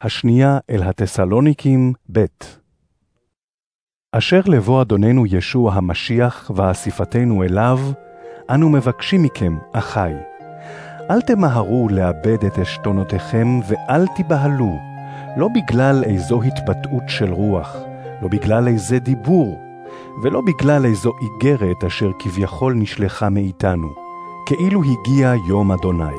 השנייה אל התסלוניקים ב' אשר לבוא אדוננו ישוע המשיח ואסיפתנו אליו, אנו מבקשים מכם, אחי, אל תמהרו לאבד את עשתונותיכם ואל תיבהלו, לא בגלל איזו התבטאות של רוח, לא בגלל איזה דיבור, ולא בגלל איזו איגרת אשר כביכול נשלחה מאיתנו, כאילו הגיע יום אדוני.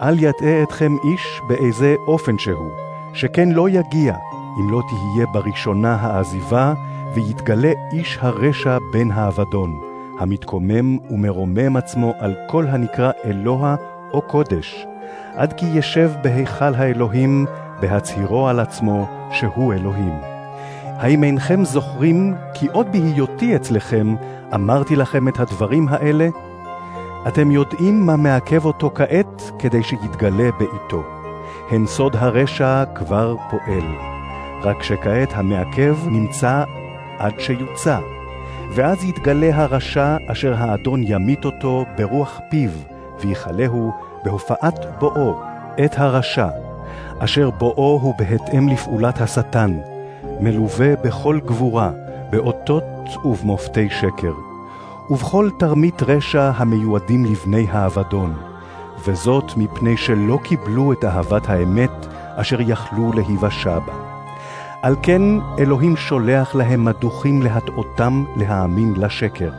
אל יטעה אתכם איש באיזה אופן שהוא, שכן לא יגיע, אם לא תהיה בראשונה העזיבה, ויתגלה איש הרשע בן האבדון, המתקומם ומרומם עצמו על כל הנקרא אלוה או קודש, עד כי ישב בהיכל האלוהים, בהצהירו על עצמו שהוא אלוהים. האם אינכם זוכרים כי עוד בהיותי אצלכם אמרתי לכם את הדברים האלה? אתם יודעים מה מעכב אותו כעת כדי שיתגלה בעתו. הן סוד הרשע כבר פועל, רק שכעת המעכב נמצא עד שיוצא, ואז יתגלה הרשע אשר האדון ימית אותו ברוח פיו, ויכלהו בהופעת בואו את הרשע, אשר בואו הוא בהתאם לפעולת השטן, מלווה בכל גבורה, באותות ובמופתי שקר, ובכל תרמית רשע המיועדים לבני האבדון, וזאת מפני שלא קיבלו את אהבת האמת אשר יכלו להיוושע בה. על כן אלוהים שולח להם מדוכים להטעותם להאמין לשקר,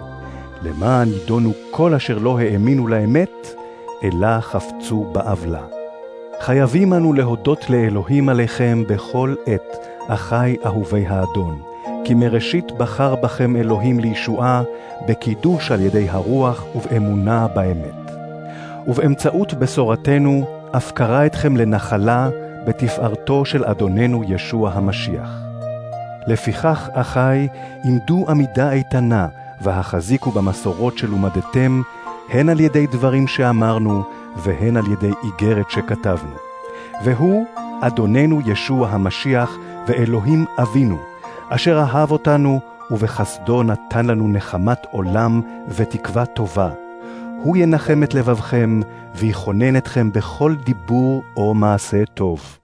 למען ידונו כל אשר לא האמינו לאמת, אלא חפצו בעוולה. חייבים אנו להודות לאלוהים עליכם בכל עת, אחי אהובי האדון, כי מראשית בחר בכם אלוהים לישועה, בקידוש על ידי הרוח ובאמונה באמת. ובאמצעות בשורתנו, אף קרא אתכם לנחלה בתפארתו של אדוננו ישוע המשיח. לפיכך, אחי, עמדו עמידה איתנה, והחזיקו במסורות שלומדתם, הן על ידי דברים שאמרנו, והן על ידי איגרת שכתבנו. והוא, אדוננו ישוע המשיח, ואלוהים אבינו, אשר אהב אותנו, ובחסדו נתן לנו נחמת עולם ותקווה טובה. הוא ינחם את לבבכם, ויכונן אתכם בכל דיבור או מעשה טוב.